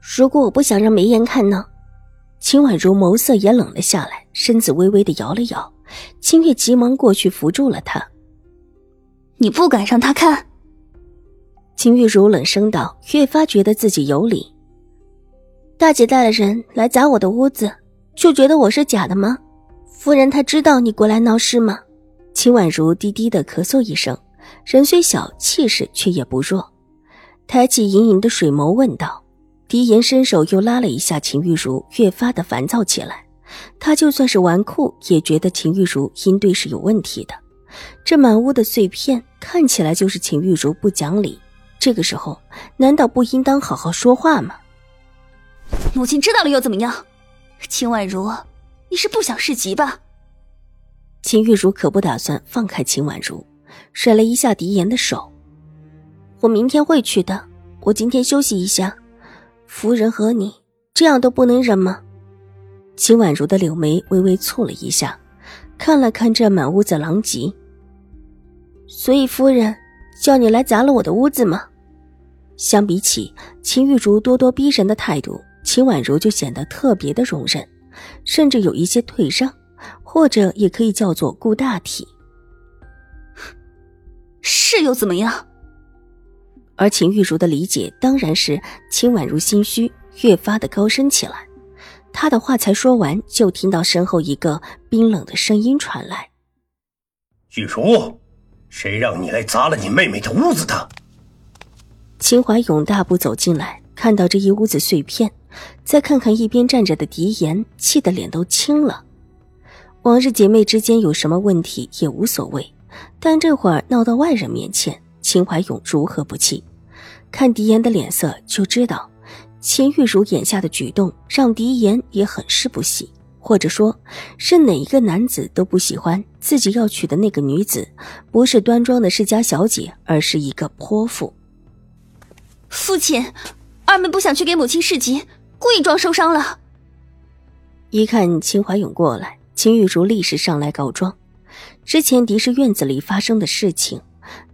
如果我不想让梅艳看呢？秦婉如眸色也冷了下来，身子微微的摇了摇。清月急忙过去扶住了她。你不敢让他看？秦玉茹冷声道，越发觉得自己有理。大姐带了人来砸我的屋子，就觉得我是假的吗？夫人她知道你过来闹事吗？秦婉如低低的咳嗽一声，人虽小，气势却也不弱，抬起盈盈的水眸问道。狄言伸手又拉了一下秦玉茹，越发的烦躁起来。他就算是纨绔，也觉得秦玉茹应对是有问题的。这满屋的碎片看起来就是秦玉茹不讲理。这个时候，难道不应当好好说话吗？母亲知道了又怎么样？秦婉如，你是不想市集吧？秦玉茹可不打算放开秦婉如，甩了一下狄言的手。我明天会去的，我今天休息一下。夫人和你这样都不能忍吗？秦婉如的柳眉微微蹙了一下，看了看这满屋子狼藉。所以夫人叫你来砸了我的屋子吗？相比起秦玉茹咄咄逼人的态度，秦婉如就显得特别的容忍，甚至有一些退让，或者也可以叫做顾大体。是又怎么样？而秦玉茹的理解当然是秦婉如心虚，越发的高升起来。他的话才说完，就听到身后一个冰冷的声音传来：“玉茹，谁让你来砸了你妹妹的屋子的？”秦怀勇大步走进来，看到这一屋子碎片，再看看一边站着的狄言，气得脸都青了。往日姐妹之间有什么问题也无所谓，但这会儿闹到外人面前。秦怀勇如何不气？看狄言的脸色就知道，秦玉茹眼下的举动让狄言也很是不喜，或者说，是哪一个男子都不喜欢自己要娶的那个女子，不是端庄的世家小姐，而是一个泼妇。父亲，二妹不想去给母亲侍疾，故意装受伤了。一看秦怀勇过来，秦玉茹立时上来告状，之前狄氏院子里发生的事情。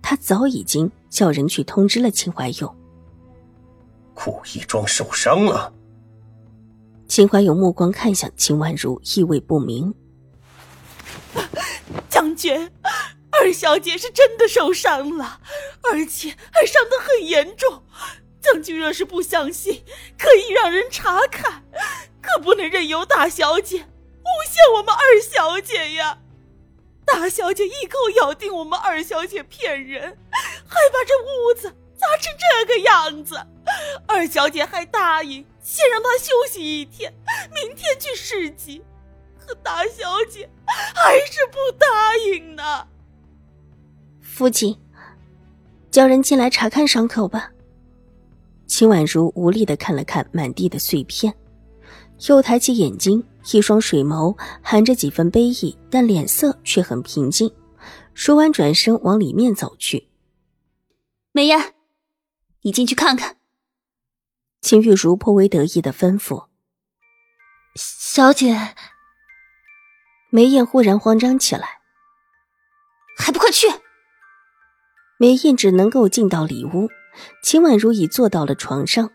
他早已经叫人去通知了秦怀勇，故意装受伤了。秦怀勇目光看向秦婉如，意味不明。将军，二小姐是真的受伤了，而且还伤得很严重。将军若是不相信，可以让人查看，可不能任由大小姐诬陷我们二小姐呀。大小姐一口咬定我们二小姐骗人，还把这屋子砸成这个样子。二小姐还答应先让她休息一天，明天去市集。可大小姐还是不答应呢。父亲，叫人进来查看伤口吧。秦婉如无力的看了看满地的碎片，又抬起眼睛。一双水眸含着几分悲意，但脸色却很平静。说完，转身往里面走去。梅艳，你进去看看。秦玉茹颇为得意的吩咐。小姐。梅艳忽然慌张起来，还不快去！梅艳只能够进到里屋。秦婉如已坐到了床上。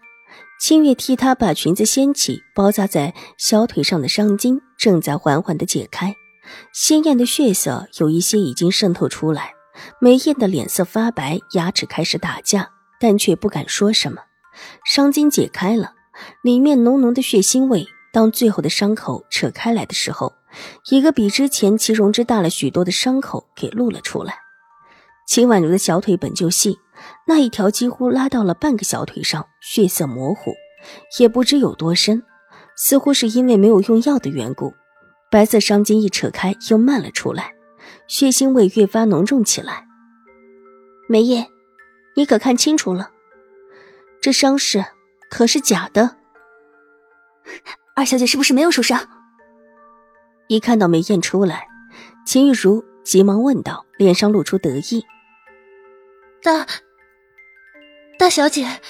清月替他把裙子掀起，包扎在小腿上的伤筋正在缓缓的解开，鲜艳的血色有一些已经渗透出来。梅艳的脸色发白，牙齿开始打架，但却不敢说什么。伤筋解开了，里面浓浓的血腥味。当最后的伤口扯开来的时候，一个比之前其容之大了许多的伤口给露了出来。秦婉如的小腿本就细。那一条几乎拉到了半个小腿上，血色模糊，也不知有多深，似乎是因为没有用药的缘故。白色伤筋一扯开，又漫了出来，血腥味越发浓重起来。梅叶，你可看清楚了？这伤势可是假的。二小姐是不是没有受伤？一看到梅燕出来，秦玉茹急忙问道，脸上露出得意。大大小姐，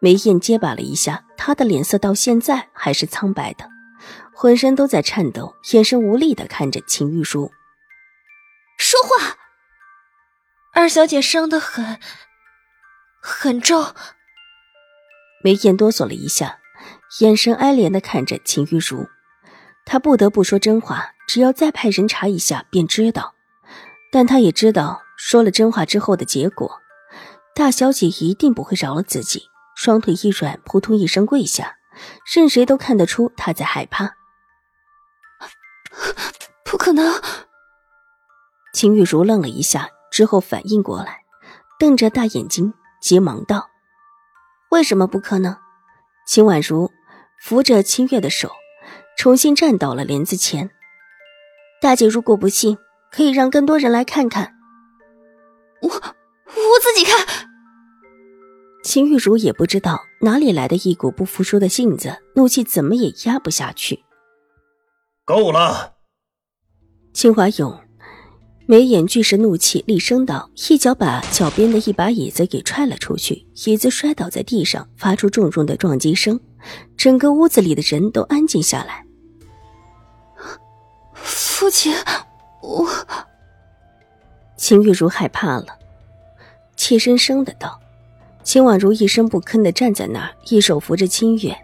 梅艳结巴了一下，她的脸色到现在还是苍白的，浑身都在颤抖，眼神无力的看着秦玉茹。说话。二小姐伤得很，很重。梅艳哆嗦了一下，眼神哀怜的看着秦玉茹。她不得不说真话，只要再派人查一下便知道。但她也知道，说了真话之后的结果，大小姐一定不会饶了自己。双腿一软，扑通一声跪下，任谁都看得出她在害怕。不可能！秦玉茹愣了一下。之后反应过来，瞪着大眼睛，急忙道：“为什么不可能？”秦婉如扶着清月的手，重新站到了帘子前。大姐如果不信，可以让更多人来看看。我我自己看。秦玉茹也不知道哪里来的一股不服输的性子，怒气怎么也压不下去。够了，秦华勇。眉眼俱是怒气，厉声道：“一脚把脚边的一把椅子给踹了出去，椅子摔倒在地上，发出重重的撞击声。整个屋子里的人都安静下来。”父亲，我……秦玉茹害怕了，怯生生的道：“秦婉如一声不吭的站在那儿，一手扶着清月，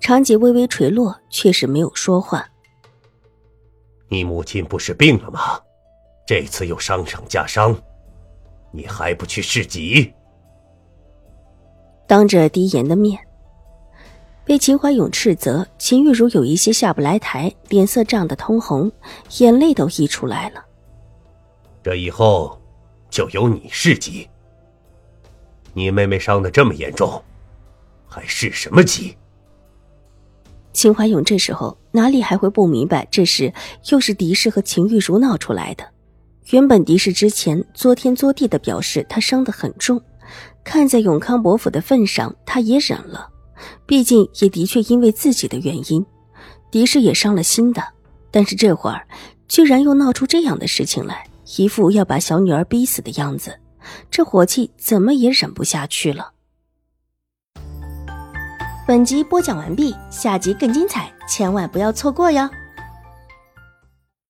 长睫微微垂落，却是没有说话。”你母亲不是病了吗？这次又伤上加伤，你还不去市集？当着狄言的面，被秦怀勇斥责，秦玉茹有一些下不来台，脸色涨得通红，眼泪都溢出来了。这以后就由你市集。你妹妹伤的这么严重，还市什么急？秦怀勇这时候哪里还会不明白，这事又是狄氏和秦玉茹闹出来的？原本狄氏之前作天作地的表示他伤得很重，看在永康伯府的份上，他也忍了。毕竟也的确因为自己的原因，狄氏也伤了心的。但是这会儿居然又闹出这样的事情来，一副要把小女儿逼死的样子，这火气怎么也忍不下去了。本集播讲完毕，下集更精彩，千万不要错过哟。